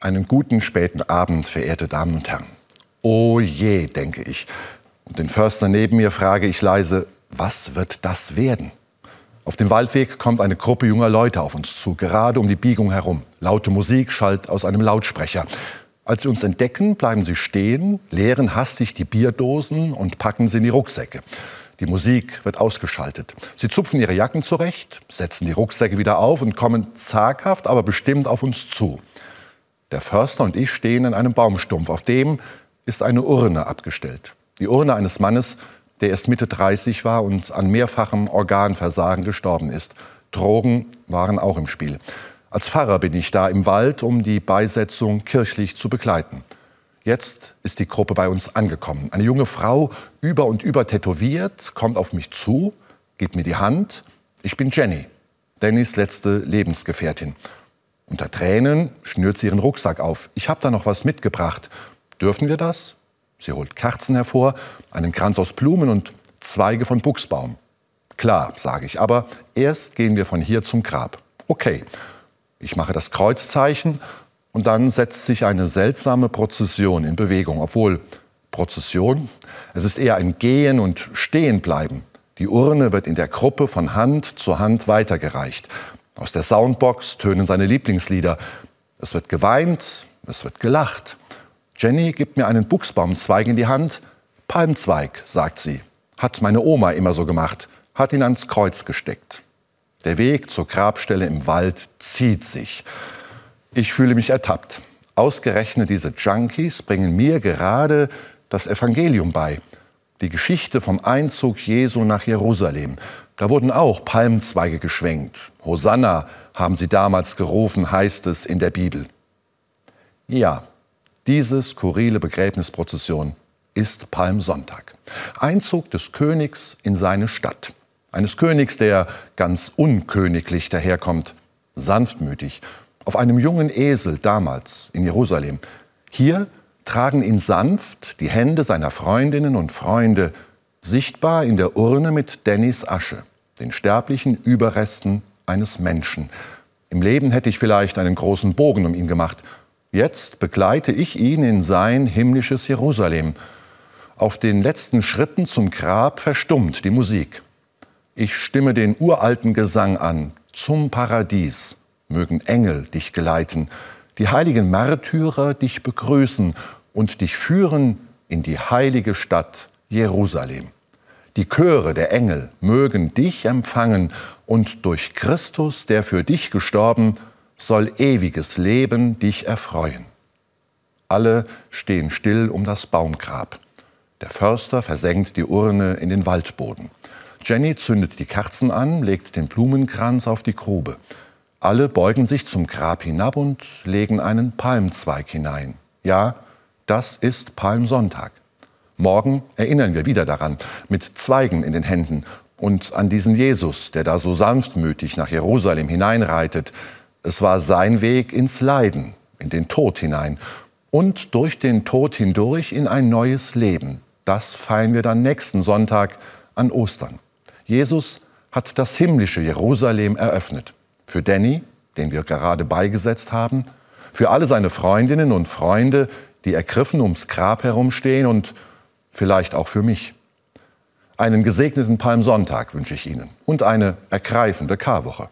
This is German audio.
Einen guten späten Abend, verehrte Damen und Herren. Oh je, denke ich. Und den Förster neben mir frage ich leise, was wird das werden? Auf dem Waldweg kommt eine Gruppe junger Leute auf uns zu, gerade um die Biegung herum. Laute Musik schallt aus einem Lautsprecher. Als sie uns entdecken, bleiben sie stehen, leeren hastig die Bierdosen und packen sie in die Rucksäcke. Die Musik wird ausgeschaltet. Sie zupfen ihre Jacken zurecht, setzen die Rucksäcke wieder auf und kommen zaghaft, aber bestimmt auf uns zu. Der Förster und ich stehen in einem Baumstumpf. Auf dem ist eine Urne abgestellt. Die Urne eines Mannes, der erst Mitte 30 war und an mehrfachem Organversagen gestorben ist. Drogen waren auch im Spiel. Als Pfarrer bin ich da im Wald, um die Beisetzung kirchlich zu begleiten. Jetzt ist die Gruppe bei uns angekommen. Eine junge Frau, über und über tätowiert, kommt auf mich zu, gibt mir die Hand. Ich bin Jenny, Dannys letzte Lebensgefährtin. Unter Tränen schnürt sie ihren Rucksack auf. Ich habe da noch was mitgebracht. Dürfen wir das? Sie holt Kerzen hervor, einen Kranz aus Blumen und Zweige von Buchsbaum. Klar, sage ich, aber erst gehen wir von hier zum Grab. Okay. Ich mache das Kreuzzeichen und dann setzt sich eine seltsame Prozession in Bewegung. Obwohl Prozession, es ist eher ein Gehen und Stehenbleiben. Die Urne wird in der Gruppe von Hand zu Hand weitergereicht. Aus der Soundbox tönen seine Lieblingslieder. Es wird geweint, es wird gelacht. Jenny gibt mir einen Buchsbaumzweig in die Hand. Palmzweig, sagt sie. Hat meine Oma immer so gemacht, hat ihn ans Kreuz gesteckt. Der Weg zur Grabstelle im Wald zieht sich. Ich fühle mich ertappt. Ausgerechnet diese Junkies bringen mir gerade das Evangelium bei. Die Geschichte vom Einzug Jesu nach Jerusalem. Da wurden auch Palmzweige geschwenkt. Hosanna haben sie damals gerufen, heißt es in der Bibel. Ja, diese skurrile Begräbnisprozession ist Palmsonntag. Einzug des Königs in seine Stadt. Eines Königs, der ganz unköniglich daherkommt, sanftmütig, auf einem jungen Esel damals in Jerusalem. Hier tragen ihn sanft die Hände seiner Freundinnen und Freunde sichtbar in der Urne mit Dannys Asche, den sterblichen Überresten eines Menschen. Im Leben hätte ich vielleicht einen großen Bogen um ihn gemacht. Jetzt begleite ich ihn in sein himmlisches Jerusalem. Auf den letzten Schritten zum Grab verstummt die Musik. Ich stimme den uralten Gesang an. Zum Paradies mögen Engel dich geleiten, die heiligen Märtyrer dich begrüßen und dich führen in die heilige Stadt Jerusalem. Die Chöre der Engel mögen dich empfangen und durch Christus, der für dich gestorben, soll ewiges Leben dich erfreuen. Alle stehen still um das Baumgrab. Der Förster versenkt die Urne in den Waldboden. Jenny zündet die Kerzen an, legt den Blumenkranz auf die Grube. Alle beugen sich zum Grab hinab und legen einen Palmzweig hinein. Ja, das ist Palmsonntag. Morgen erinnern wir wieder daran, mit Zweigen in den Händen und an diesen Jesus, der da so sanftmütig nach Jerusalem hineinreitet. Es war sein Weg ins Leiden, in den Tod hinein und durch den Tod hindurch in ein neues Leben. Das feiern wir dann nächsten Sonntag an Ostern. Jesus hat das himmlische Jerusalem eröffnet. Für Danny, den wir gerade beigesetzt haben, für alle seine Freundinnen und Freunde, die ergriffen ums Grab herumstehen und vielleicht auch für mich. Einen gesegneten Palmsonntag wünsche ich Ihnen und eine ergreifende Karwoche.